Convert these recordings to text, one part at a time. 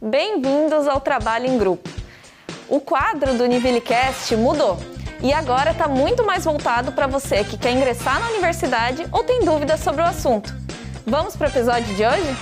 Bem-vindos ao Trabalho em Grupo. O quadro do Nivelecast mudou e agora está muito mais voltado para você que quer ingressar na universidade ou tem dúvidas sobre o assunto. Vamos para o episódio de hoje?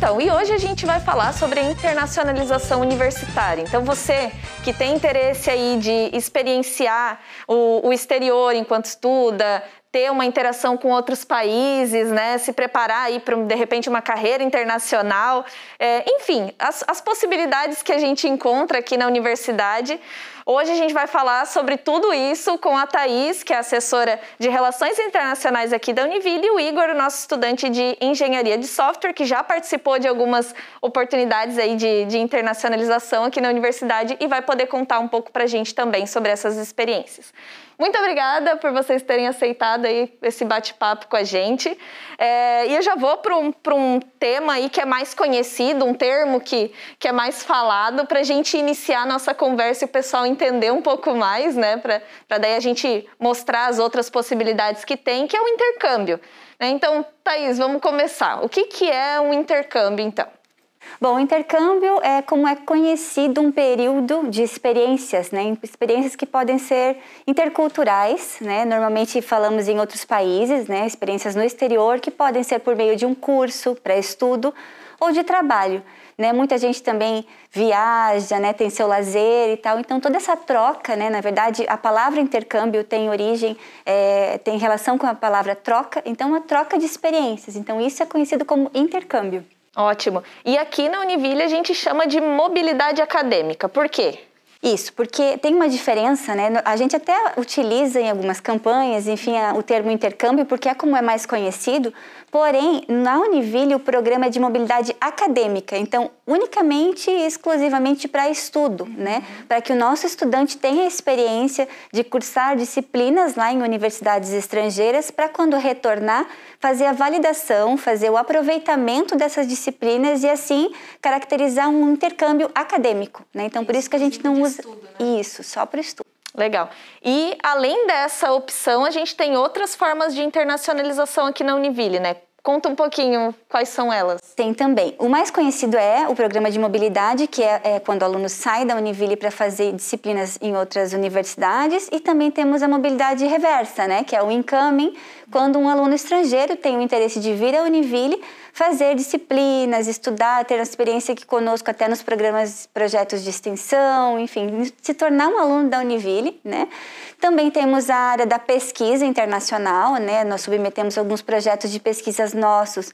Então, e hoje a gente vai falar sobre a internacionalização universitária. Então, você que tem interesse aí de experienciar o, o exterior enquanto estuda, ter uma interação com outros países, né? Se preparar aí para de repente uma carreira internacional, é, enfim, as, as possibilidades que a gente encontra aqui na universidade. Hoje a gente vai falar sobre tudo isso com a Thaís, que é assessora de Relações Internacionais aqui da Univille, e o Igor, nosso estudante de Engenharia de Software, que já participou de algumas oportunidades aí de, de internacionalização aqui na universidade e vai poder contar um pouco para a gente também sobre essas experiências. Muito obrigada por vocês terem aceitado aí esse bate-papo com a gente. É, e eu já vou para um, um tema aí que é mais conhecido, um termo que, que é mais falado, para a gente iniciar a nossa conversa e o pessoal entender um pouco mais, né? Para daí a gente mostrar as outras possibilidades que tem, que é o intercâmbio. Né? Então, Thaís, vamos começar. O que, que é um intercâmbio, então? Bom, intercâmbio é como é conhecido um período de experiências, né? Experiências que podem ser interculturais, né? Normalmente falamos em outros países, né? Experiências no exterior que podem ser por meio de um curso para estudo ou de trabalho. Né? Muita gente também viaja, né? tem seu lazer e tal. Então, toda essa troca, né? na verdade, a palavra intercâmbio tem origem, é, tem relação com a palavra troca, então, uma troca de experiências. Então, isso é conhecido como intercâmbio. Ótimo. E aqui na Univille a gente chama de mobilidade acadêmica. Por quê? Isso, porque tem uma diferença, né? A gente até utiliza em algumas campanhas, enfim, o termo intercâmbio, porque é como é mais conhecido, Porém, na Univille, o programa é de mobilidade acadêmica, então, unicamente e exclusivamente para estudo, né? Para que o nosso estudante tenha a experiência de cursar disciplinas lá em universidades estrangeiras, para quando retornar, fazer a validação, fazer o aproveitamento dessas disciplinas e, assim, caracterizar um intercâmbio acadêmico, né? Então, por isso que a gente não usa. Estudo, né? Isso, só para estudo. Legal. E além dessa opção, a gente tem outras formas de internacionalização aqui na Univille, né? Conta um pouquinho quais são elas. Tem também. O mais conhecido é o programa de mobilidade, que é, é quando o aluno sai da Univille para fazer disciplinas em outras universidades. E também temos a mobilidade reversa, né, que é o incoming, quando um aluno estrangeiro tem o interesse de vir à Univille, fazer disciplinas, estudar, ter uma experiência aqui conosco até nos programas, projetos de extensão, enfim, se tornar um aluno da Univille, né? Também temos a área da pesquisa internacional, né? Nós submetemos alguns projetos de pesquisas nossos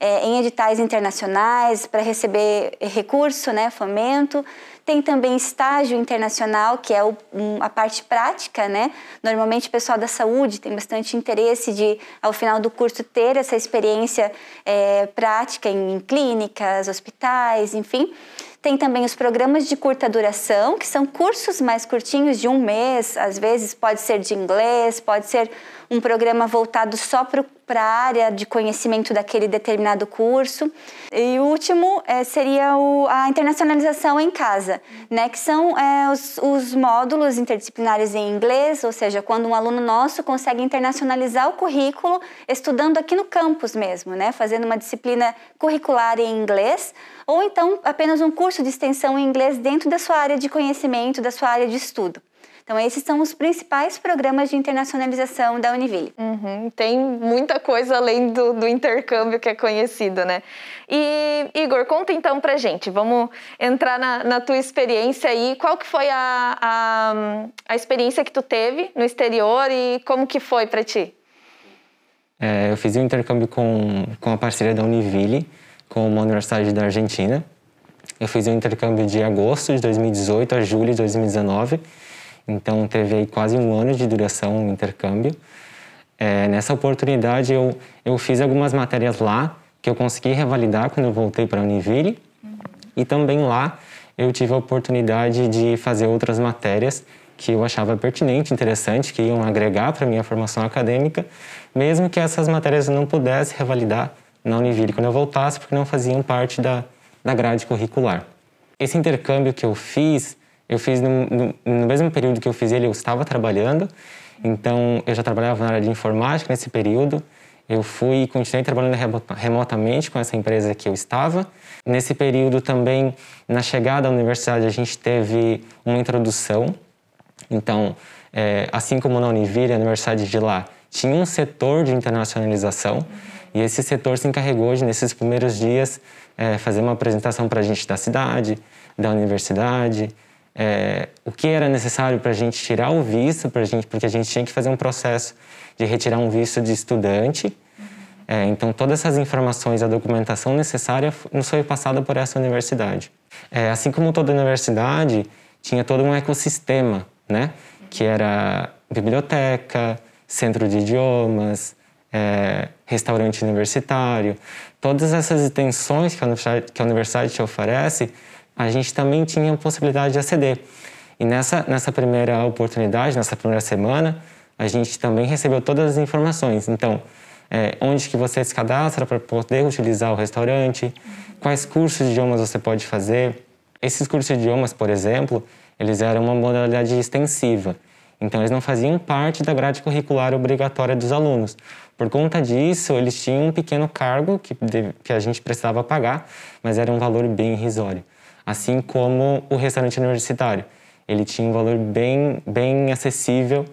é, em editais internacionais para receber recurso, né? Fomento. Tem também estágio internacional, que é o, um, a parte prática, né? Normalmente o pessoal da saúde tem bastante interesse de, ao final do curso, ter essa experiência é, prática em, em clínicas, hospitais, enfim. Tem também os programas de curta duração, que são cursos mais curtinhos, de um mês, às vezes pode ser de inglês, pode ser um programa voltado só para a área de conhecimento daquele determinado curso. E o último é, seria o, a internacionalização em casa, né, que são é, os, os módulos interdisciplinares em inglês, ou seja, quando um aluno nosso consegue internacionalizar o currículo estudando aqui no campus mesmo, né, fazendo uma disciplina curricular em inglês, ou então apenas um curso de extensão em inglês dentro da sua área de conhecimento, da sua área de estudo. Então, esses são os principais programas de internacionalização da Univille. Uhum, tem muita coisa além do, do, intercâmbio que é conhecido, né? E, Igor, conta então pra gente, vamos entrar na, na tua experiência aí. Qual que foi a, a, a, experiência que tu teve no exterior e como que foi para ti? É, eu fiz um intercâmbio com, com a parceria da Univille, com uma universidade da Argentina. Eu fiz um intercâmbio de agosto de 2018 a julho de 2019 então teve aí quase um ano de duração o intercâmbio. É, nessa oportunidade eu, eu fiz algumas matérias lá que eu consegui revalidar quando eu voltei para a Univille uhum. e também lá eu tive a oportunidade de fazer outras matérias que eu achava pertinente, interessante, que iam agregar para minha formação acadêmica, mesmo que essas matérias eu não pudesse revalidar na Univille quando eu voltasse, porque não faziam parte da, da grade curricular. Esse intercâmbio que eu fiz eu fiz no, no, no, mesmo período que eu fiz ele, eu estava trabalhando Então, eu já trabalhava na área de informática nesse período. Eu fui e continuei trabalhando remotamente com essa empresa que eu estava. Nesse período também, na chegada à universidade, a gente teve uma introdução. Então, é, assim como na Univille, a universidade de lá tinha um setor de internacionalização. E esse setor se encarregou de, nesses primeiros dias, é, fazer uma apresentação para a gente da cidade, da universidade, é, o que era necessário para a gente tirar o visto, pra gente, porque a gente tinha que fazer um processo de retirar um visto de estudante. É, então, todas essas informações, a documentação necessária nos foi passada por essa universidade. É, assim como toda universidade, tinha todo um ecossistema, né? Que era biblioteca, centro de idiomas, é, restaurante universitário. Todas essas extensões que a, que a universidade te oferece, a gente também tinha a possibilidade de aceder. E nessa, nessa primeira oportunidade, nessa primeira semana, a gente também recebeu todas as informações. Então, é, onde que você se cadastra para poder utilizar o restaurante, quais cursos de idiomas você pode fazer. Esses cursos de idiomas, por exemplo, eles eram uma modalidade extensiva. Então, eles não faziam parte da grade curricular obrigatória dos alunos. Por conta disso, eles tinham um pequeno cargo que, que a gente precisava pagar, mas era um valor bem irrisório. Assim como o restaurante universitário. Ele tinha um valor bem, bem acessível,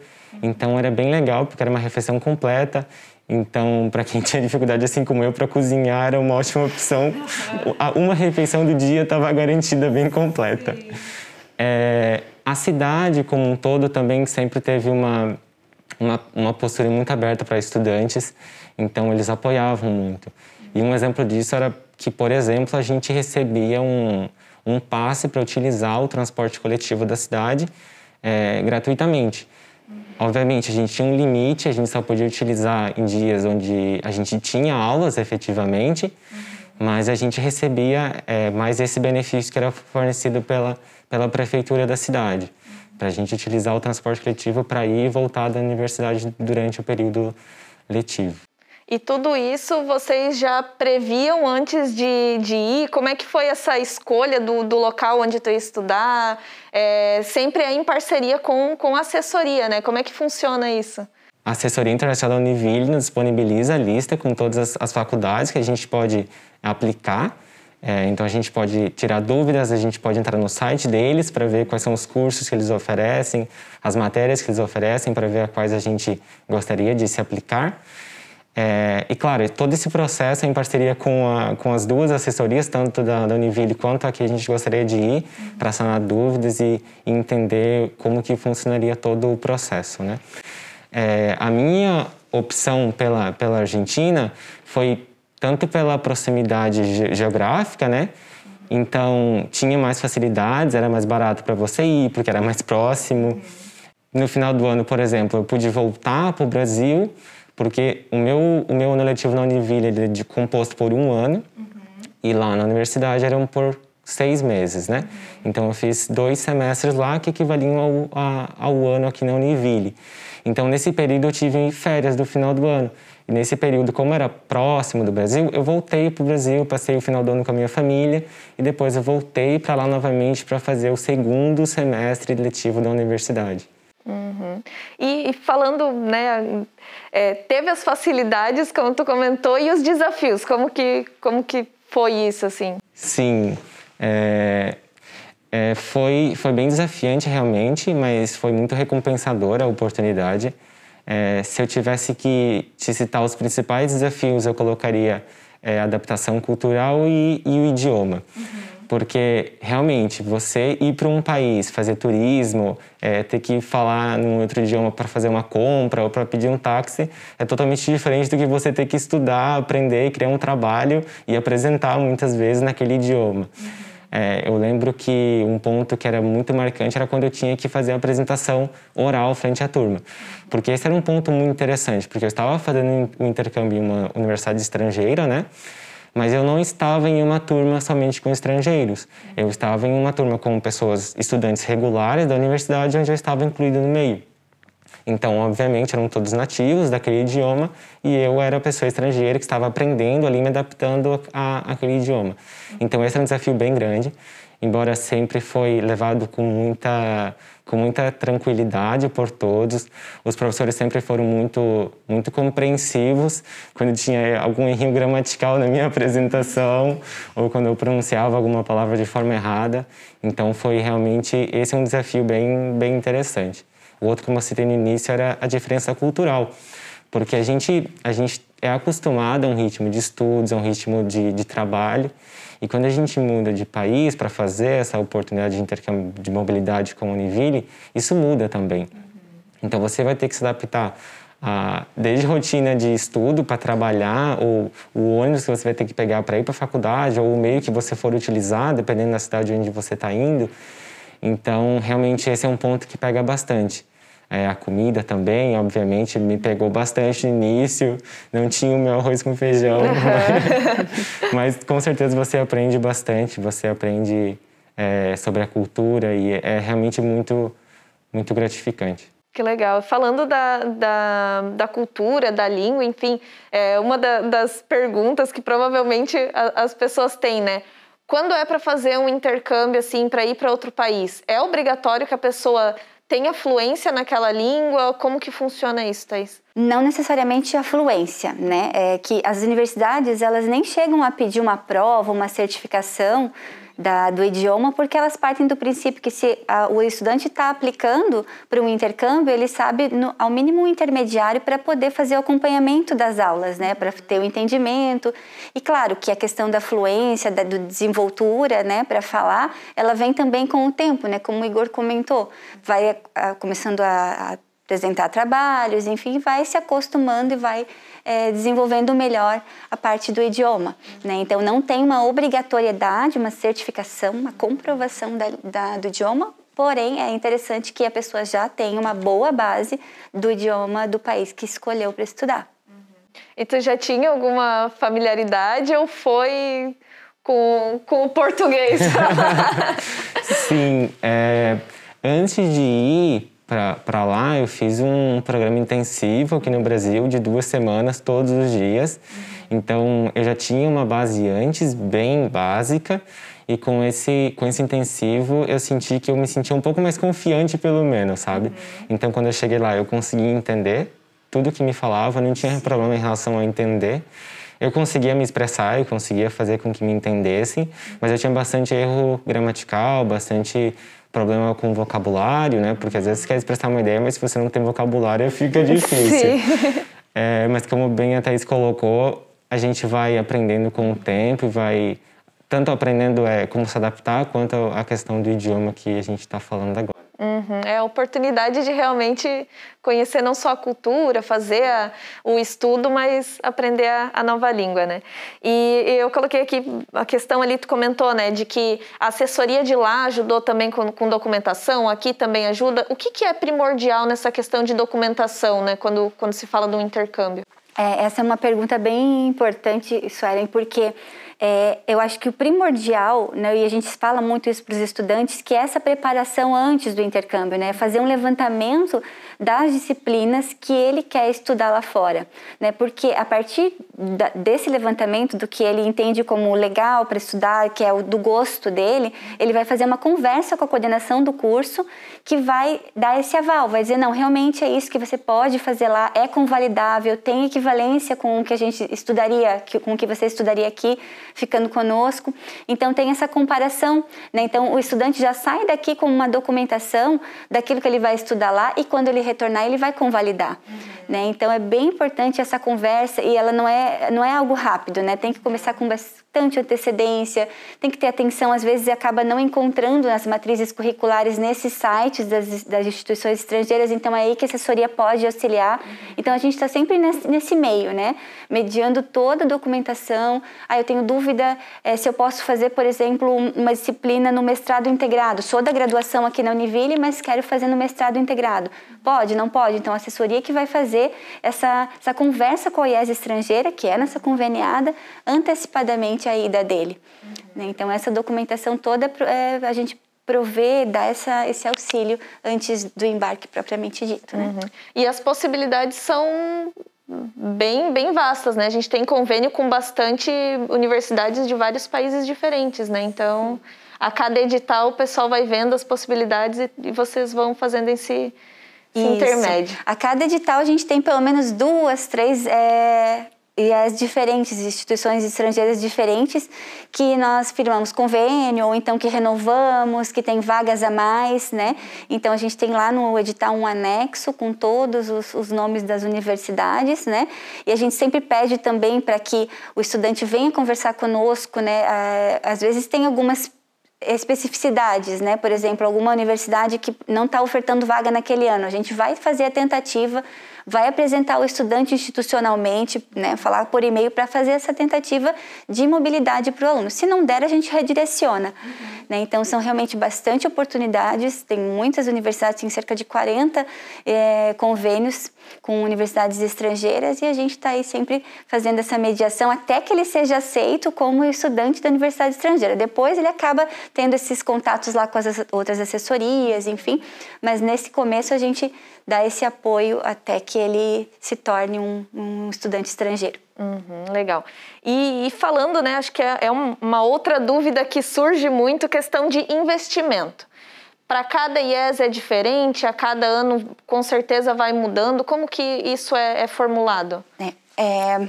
então era bem legal, porque era uma refeição completa. Então, para quem tinha dificuldade, assim como eu, para cozinhar era uma ótima opção. Uma refeição do dia estava garantida bem completa. É, a cidade como um todo também sempre teve uma, uma, uma postura muito aberta para estudantes, então eles apoiavam muito. E um exemplo disso era que, por exemplo, a gente recebia um, um passe para utilizar o transporte coletivo da cidade é, gratuitamente. Obviamente, a gente tinha um limite, a gente só podia utilizar em dias onde a gente tinha aulas efetivamente, mas a gente recebia é, mais esse benefício que era fornecido pela, pela prefeitura da cidade, para a gente utilizar o transporte coletivo para ir e voltar da universidade durante o período letivo. E tudo isso vocês já previam antes de, de ir? Como é que foi essa escolha do, do local onde tu ia estudar? É, sempre é em parceria com, com a assessoria, né? Como é que funciona isso? A Assessoria Internacional Univille nos disponibiliza a lista com todas as, as faculdades que a gente pode aplicar é, então a gente pode tirar dúvidas, a gente pode entrar no site deles para ver quais são os cursos que eles oferecem, as matérias que eles oferecem para ver a quais a gente gostaria de se aplicar. É, e claro, todo esse processo em parceria com, a, com as duas assessorias, tanto da, da Univille quanto a que a gente gostaria de ir, para sanar dúvidas e, e, entender como que funcionaria todo o processo. Né? É, a minha opção pela, pela Argentina foi tanto pela proximidade geográfica, né? Então tinha mais facilidades, era mais barato para você ir, porque era mais próximo. No final do ano, por exemplo, eu pude voltar para o Brasil, porque o meu, o meu ano letivo na Univille ele é composto por um ano, uhum. e lá na universidade eram por seis meses, né? Uhum. Então eu fiz dois semestres lá que equivaliam ao, a, ao ano aqui na Univille. Então nesse período eu tive férias do final do ano. E nesse período, como era próximo do Brasil, eu voltei para o Brasil, passei o final do ano com a minha família e depois eu voltei para lá novamente para fazer o segundo semestre letivo da universidade. Uhum. E, e, falando, né, é, teve as facilidades, como tu comentou, e os desafios, como que, como que foi isso, assim? Sim, é, é, foi, foi bem desafiante realmente, mas foi muito recompensadora a oportunidade. É, se eu tivesse que te citar os principais desafios, eu colocaria é, adaptação cultural e, e o idioma. Uhum. Porque realmente você ir para um país, fazer turismo, é, ter que falar num outro idioma para fazer uma compra ou para pedir um táxi é totalmente diferente do que você ter que estudar, aprender, criar um trabalho e apresentar muitas vezes naquele idioma. É, eu lembro que um ponto que era muito marcante era quando eu tinha que fazer a apresentação oral frente à turma. Porque esse era um ponto muito interessante, porque eu estava fazendo um intercâmbio em uma universidade estrangeira, né? Mas eu não estava em uma turma somente com estrangeiros. Eu estava em uma turma com pessoas, estudantes regulares da universidade, onde eu estava incluído no meio. Então, obviamente, eram todos nativos daquele idioma e eu era a pessoa estrangeira que estava aprendendo ali, me adaptando aquele idioma. Então, esse era um desafio bem grande. Embora sempre foi levado com muita com muita tranquilidade por todos. Os professores sempre foram muito muito compreensivos quando tinha algum erro gramatical na minha apresentação ou quando eu pronunciava alguma palavra de forma errada. Então foi realmente esse é um desafio bem bem interessante. O outro, como eu citei no início, era a diferença cultural, porque a gente a gente é acostumado a um ritmo de estudos, a um ritmo de, de trabalho e quando a gente muda de país para fazer essa oportunidade de intercâmbio de mobilidade com a Univille, isso muda também. Uhum. Então você vai ter que se adaptar a, desde rotina de estudo para trabalhar, ou o ônibus que você vai ter que pegar para ir para a faculdade, ou o meio que você for utilizar, dependendo da cidade onde você está indo. Então, realmente, esse é um ponto que pega bastante. É, a comida também, obviamente, me pegou bastante no início. Não tinha o meu arroz com feijão, mas, mas, com certeza você aprende bastante. Você aprende é, sobre a cultura e é realmente muito, muito gratificante. Que legal. Falando da, da, da cultura, da língua, enfim, é uma da, das perguntas que provavelmente a, as pessoas têm, né? Quando é para fazer um intercâmbio assim, para ir para outro país, é obrigatório que a pessoa tem afluência naquela língua? Como que funciona isso, Thais? Não necessariamente a fluência, né? É que as universidades, elas nem chegam a pedir uma prova, uma certificação da, do idioma, porque elas partem do princípio que se a, o estudante está aplicando para um intercâmbio, ele sabe no, ao mínimo um intermediário para poder fazer o acompanhamento das aulas, né, para ter o entendimento. E claro que a questão da fluência, da do desenvoltura, né, para falar, ela vem também com o tempo, né, como o Igor comentou, vai a, começando a, a apresentar trabalhos, enfim, vai se acostumando e vai é, desenvolvendo melhor a parte do idioma. Né? Então, não tem uma obrigatoriedade, uma certificação, uma comprovação da, da, do idioma, porém, é interessante que a pessoa já tenha uma boa base do idioma do país que escolheu para estudar. E tu já tinha alguma familiaridade ou foi com, com o português? Sim, é, antes de ir para lá, eu fiz um programa intensivo aqui no Brasil de duas semanas, todos os dias. Então, eu já tinha uma base antes, bem básica, e com esse, com esse intensivo eu senti que eu me sentia um pouco mais confiante, pelo menos, sabe? Uhum. Então, quando eu cheguei lá, eu consegui entender tudo que me falava, não tinha problema em relação a entender. Eu conseguia me expressar, eu conseguia fazer com que me entendessem, mas eu tinha bastante erro gramatical, bastante problema com vocabulário, né? Porque às vezes você quer expressar uma ideia, mas se você não tem vocabulário fica difícil. É, mas como bem a Thaís colocou, a gente vai aprendendo com o tempo e vai tanto aprendendo é, como se adaptar, quanto a questão do idioma que a gente está falando agora. Uhum. É a oportunidade de realmente conhecer não só a cultura, fazer a, o estudo, mas aprender a, a, nova língua, né? E eu coloquei aqui a questão ali, tu comentou, né, de que a assessoria de lá ajudou também com, com documentação, aqui também ajuda. O que, que é primordial nessa questão de documentação, né, quando, quando se fala do intercâmbio? É, essa é uma pergunta bem importante, Suelen, porque é, eu acho que o primordial, né, e a gente fala muito isso para os estudantes, que é essa preparação antes do intercâmbio, né, fazer um levantamento das disciplinas que ele quer estudar lá fora, né, porque a partir da, desse levantamento do que ele entende como legal para estudar, que é o do gosto dele, ele vai fazer uma conversa com a coordenação do curso que vai dar esse aval, vai dizer não, realmente é isso que você pode fazer lá, é convalidável, tem equivalência com o que a gente estudaria, com o que você estudaria aqui ficando conosco. Então tem essa comparação, né? Então o estudante já sai daqui com uma documentação daquilo que ele vai estudar lá e quando ele retornar ele vai convalidar, uhum. né? Então é bem importante essa conversa e ela não é não é algo rápido, né? Tem que começar com bastante antecedência, tem que ter atenção, às vezes acaba não encontrando nas matrizes curriculares nesses sites das, das instituições estrangeiras, então é aí que a assessoria pode auxiliar. Uhum. Então a gente está sempre nesse, nesse meio, né? Mediando toda a documentação. Ah, eu tenho dúvida é, se eu posso fazer, por exemplo, uma disciplina no mestrado integrado. Sou da graduação aqui na Univille, mas quero fazer no mestrado integrado. Pode, não pode? Então, a assessoria que vai fazer essa, essa conversa com a IES estrangeira, que é nessa conveniada, antecipadamente a ida dele. Uhum. Então, essa documentação toda é, a gente prover, dar essa, esse auxílio antes do embarque propriamente dito. Né? Uhum. E as possibilidades são bem, bem vastas, né? A gente tem convênio com bastante universidades de vários países diferentes, né? Então, a cada edital o pessoal vai vendo as possibilidades e, e vocês vão fazendo esse, esse intermédio. A cada edital a gente tem pelo menos duas, três é, e as diferentes instituições estrangeiras diferentes que nós firmamos convênio ou então que renovamos, que tem vagas a mais, né? Então a gente tem lá no edital um anexo com todos os, os nomes das universidades, né? E a gente sempre pede também para que o estudante venha conversar conosco, né? É, às vezes tem algumas especificidades, né? Por exemplo, alguma universidade que não está ofertando vaga naquele ano, a gente vai fazer a tentativa vai apresentar o estudante institucionalmente, né, falar por e-mail para fazer essa tentativa de mobilidade para o aluno. Se não der, a gente redireciona. Uhum. Né? Então, são realmente bastante oportunidades, tem muitas universidades, tem cerca de 40 é, convênios com universidades estrangeiras e a gente está aí sempre fazendo essa mediação até que ele seja aceito como estudante da universidade estrangeira. Depois ele acaba tendo esses contatos lá com as outras assessorias, enfim, mas nesse começo a gente dar esse apoio até que ele se torne um, um estudante estrangeiro. Uhum, legal. E, e, falando, né, acho que é, é uma outra dúvida que surge muito, questão de investimento. Para cada IES é diferente, a cada ano com certeza vai mudando. Como que isso é, é formulado? É. É,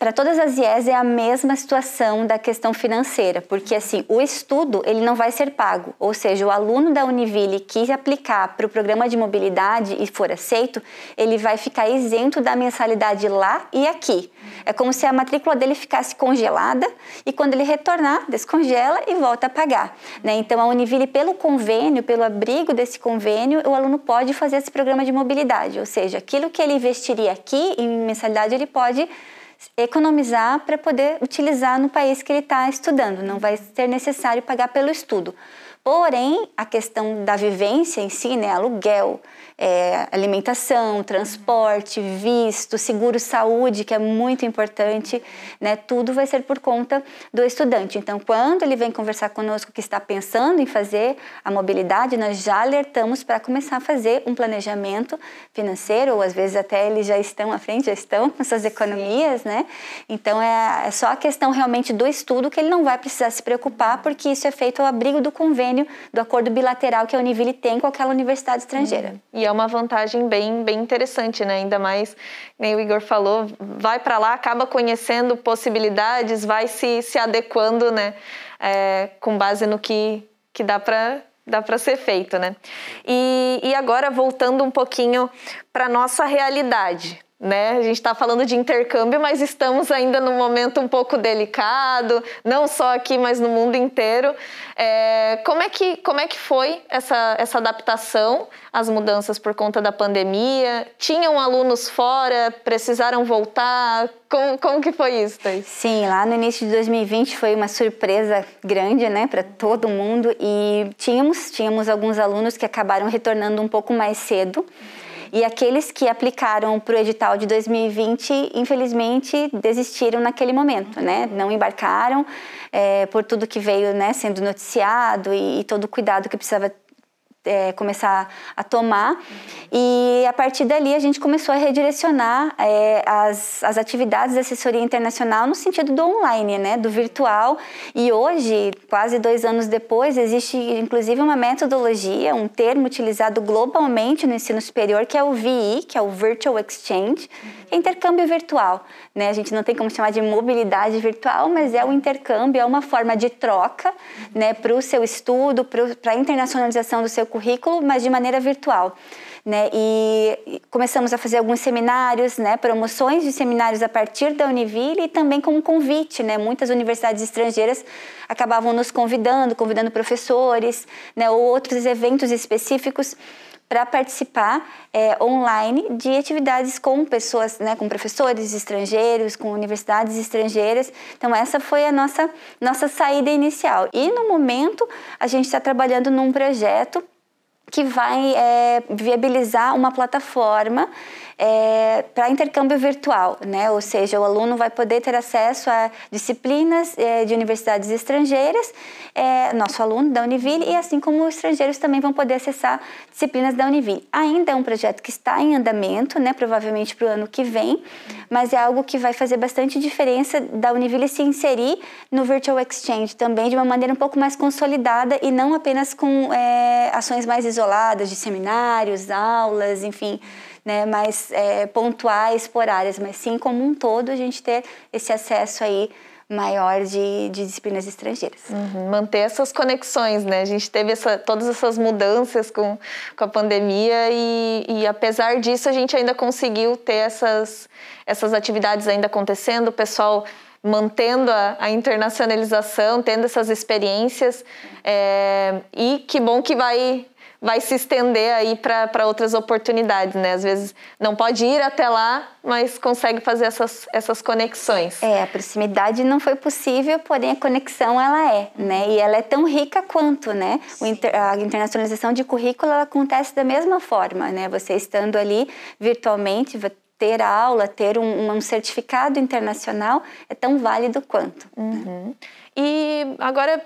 para todas as IES é a mesma situação da questão financeira, porque assim o estudo ele não vai ser pago, ou seja, o aluno da Univille que aplicar para o programa de mobilidade e for aceito, ele vai ficar isento da mensalidade lá e aqui. É como se a matrícula dele ficasse congelada e quando ele retornar descongela e volta a pagar. Né? Então a Univille pelo convênio, pelo abrigo desse convênio, o aluno pode fazer esse programa de mobilidade, ou seja, aquilo que ele investiria aqui em mensalidade ele pode pode economizar para poder utilizar no país que ele está estudando, não vai ser necessário pagar pelo estudo. Porém, a questão da vivência em si, né, aluguel, é, alimentação, transporte, visto, seguro-saúde, que é muito importante, né? Tudo vai ser por conta do estudante. Então, quando ele vem conversar conosco que está pensando em fazer a mobilidade, nós já alertamos para começar a fazer um planejamento financeiro, ou às vezes até eles já estão à frente, já estão com suas economias, né? Então, é, é só a questão realmente do estudo que ele não vai precisar se preocupar, porque isso é feito ao abrigo do convênio, do acordo bilateral que a Univille tem com aquela universidade estrangeira. Uhum. E é uma vantagem bem, bem interessante, né? Ainda mais, nem o Igor falou, vai para lá, acaba conhecendo possibilidades, vai se, se adequando, né? É, com base no que, que dá para dá para ser feito, né? E, e agora voltando um pouquinho para nossa realidade, né? A gente está falando de intercâmbio, mas estamos ainda num momento um pouco delicado, não só aqui, mas no mundo inteiro. É, como, é que, como é que foi essa, essa adaptação às mudanças por conta da pandemia? Tinham alunos fora, precisaram voltar? Como, como que foi isso, Thais? Sim, lá no início de 2020 foi uma surpresa grande, né, para todo mundo e tínhamos, tínhamos alguns alunos que acabaram retornando um pouco mais cedo. E aqueles que aplicaram para o edital de 2020, infelizmente, desistiram naquele momento, né? Não embarcaram é, por tudo que veio né, sendo noticiado e, e todo o cuidado que precisava é, começar a tomar. E a partir dali a gente começou a redirecionar é, as, as atividades da assessoria internacional no sentido do online, né, do virtual. E hoje, quase dois anos depois, existe inclusive uma metodologia, um termo utilizado globalmente no ensino superior, que é o VI, que é o Virtual Exchange, que é intercâmbio virtual. Né? A gente não tem como chamar de mobilidade virtual, mas é o intercâmbio, é uma forma de troca né, para o seu estudo, para a internacionalização do seu currículo, mas de maneira virtual. Né? E começamos a fazer alguns seminários, né? promoções de seminários a partir da Univille e também como convite. Né? Muitas universidades estrangeiras acabavam nos convidando, convidando professores, né? ou outros eventos específicos para participar é, online de atividades com pessoas, né, com professores estrangeiros, com universidades estrangeiras. Então essa foi a nossa nossa saída inicial. E no momento a gente está trabalhando num projeto que vai é, viabilizar uma plataforma é, para intercâmbio virtual, né? Ou seja, o aluno vai poder ter acesso a disciplinas é, de universidades estrangeiras, é, nosso aluno da Univille, e assim como os estrangeiros também vão poder acessar disciplinas da Univille. Ainda é um projeto que está em andamento, né? Provavelmente para o ano que vem, mas é algo que vai fazer bastante diferença da Univille se inserir no Virtual Exchange também de uma maneira um pouco mais consolidada e não apenas com é, ações mais isoladas de seminários, aulas, enfim né, mais é, pontuais áreas, mas sim como um todo a gente ter esse acesso aí maior de, de disciplinas estrangeiras. Uhum, manter essas conexões, né? A gente teve essa, todas essas mudanças com, com a pandemia e, e, apesar disso a gente ainda conseguiu ter essas, essas atividades ainda acontecendo, o pessoal mantendo a, a internacionalização, tendo essas experiências é, e que bom que vai vai se estender aí para outras oportunidades, né? Às vezes não pode ir até lá, mas consegue fazer essas, essas conexões. É, a proximidade não foi possível, porém a conexão ela é, né? E ela é tão rica quanto, né? Inter, a internacionalização de currículo acontece da mesma forma, né? Você estando ali virtualmente, ter a aula, ter um, um certificado internacional é tão válido quanto. Uhum. Né? E agora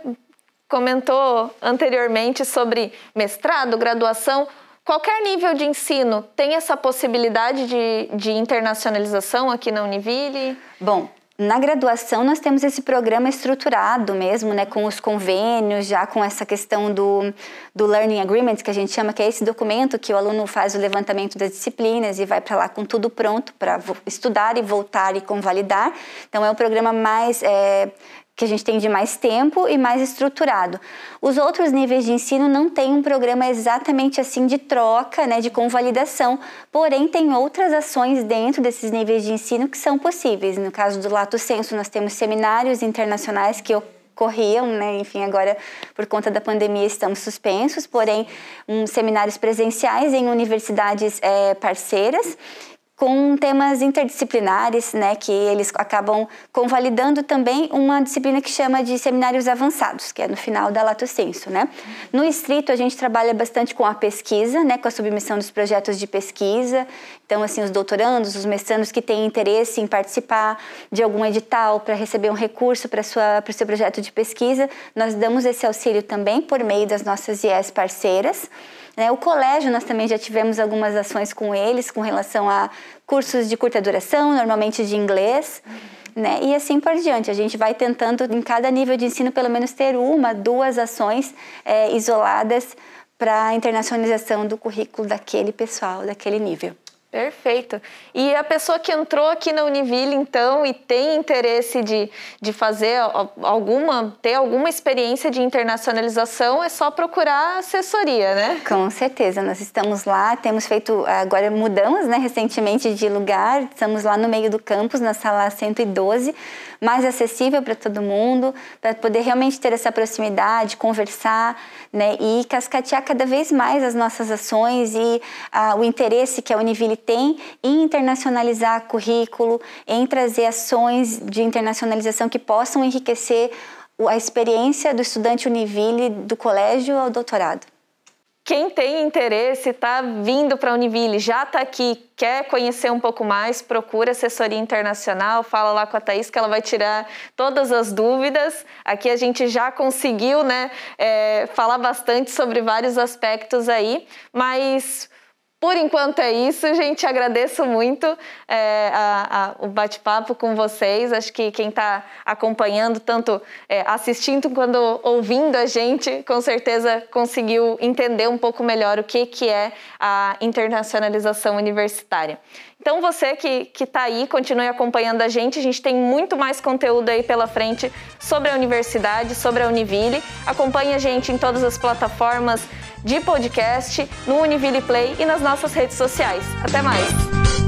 comentou anteriormente sobre mestrado, graduação. Qualquer nível de ensino tem essa possibilidade de, de internacionalização aqui na Univille? Bom, na graduação, nós temos esse programa estruturado mesmo, né, com os convênios, já com essa questão do, do Learning Agreement, que a gente chama, que é esse documento que o aluno faz o levantamento das disciplinas e vai para lá com tudo pronto para estudar e voltar e convalidar. Então, é um programa mais é, que a gente tem de mais tempo e mais estruturado. Os outros níveis de ensino não têm um programa exatamente assim de troca, né, de convalidação, porém tem outras ações dentro desses níveis de ensino que são possíveis. No caso do Lato Senso, nós temos seminários internacionais que ocorriam, né? Enfim, agora por conta da pandemia estamos suspensos, porém um, seminários presenciais em universidades é, parceiras com temas interdisciplinares, né, que eles acabam convalidando também uma disciplina que chama de seminários avançados, que é no final da Lato Senso, né. No Estrito, a gente trabalha bastante com a pesquisa, né, com a submissão dos projetos de pesquisa, então, assim, os doutorandos, os mestrandos que têm interesse em participar de algum edital para receber um recurso para o seu projeto de pesquisa, nós damos esse auxílio também por meio das nossas IES parceiras, né? O colégio, nós também já tivemos algumas ações com eles com relação a cursos de curta duração, normalmente de inglês. Né? E assim por diante. A gente vai tentando, em cada nível de ensino, pelo menos ter uma, duas ações é, isoladas para a internacionalização do currículo daquele pessoal, daquele nível. Perfeito. E a pessoa que entrou aqui na Univille, então, e tem interesse de, de fazer alguma, ter alguma experiência de internacionalização, é só procurar assessoria, né? Com certeza. Nós estamos lá, temos feito, agora mudamos, né, recentemente de lugar, estamos lá no meio do campus, na sala 112, mais acessível para todo mundo, para poder realmente ter essa proximidade, conversar, né, e cascatear cada vez mais as nossas ações e ah, o interesse que a Univille tem em internacionalizar currículo, em trazer ações de internacionalização que possam enriquecer a experiência do estudante Univille do colégio ao doutorado. Quem tem interesse, está vindo para a Univille, já está aqui, quer conhecer um pouco mais, procura assessoria internacional, fala lá com a Thaís que ela vai tirar todas as dúvidas. Aqui a gente já conseguiu né, é, falar bastante sobre vários aspectos aí, mas por enquanto é isso, gente. Agradeço muito é, a, a, o bate-papo com vocês. Acho que quem está acompanhando, tanto é, assistindo quanto ouvindo a gente, com certeza conseguiu entender um pouco melhor o que, que é a internacionalização universitária. Então você que está aí, continue acompanhando a gente. A gente tem muito mais conteúdo aí pela frente sobre a universidade, sobre a Univille. Acompanhe a gente em todas as plataformas de podcast, no Univille Play e nas nossas redes sociais. Até mais!